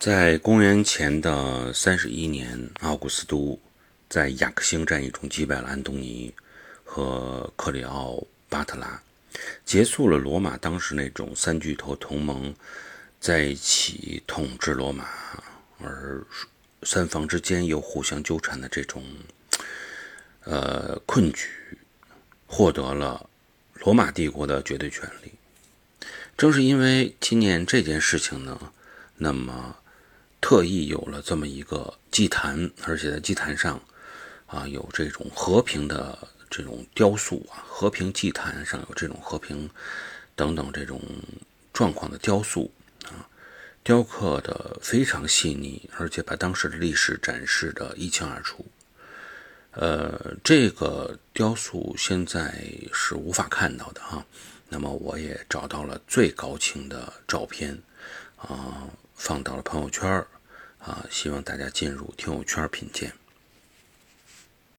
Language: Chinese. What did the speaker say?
在公元前的三十一年，奥古斯都在雅克星战役中击败了安东尼和克里奥巴特拉，结束了罗马当时那种三巨头同盟在一起统治罗马，而三方之间又互相纠缠的这种呃困局，获得了罗马帝国的绝对权利。正是因为今年这件事情呢，那么特意有了这么一个祭坛，而且在祭坛上啊有这种和平的这种雕塑啊，和平祭坛上有这种和平等等这种状况的雕塑啊，雕刻的非常细腻，而且把当时的历史展示的一清二楚。呃，这个雕塑现在是无法看到的哈。那么我也找到了最高清的照片，啊，放到了朋友圈啊，希望大家进入听友圈品鉴。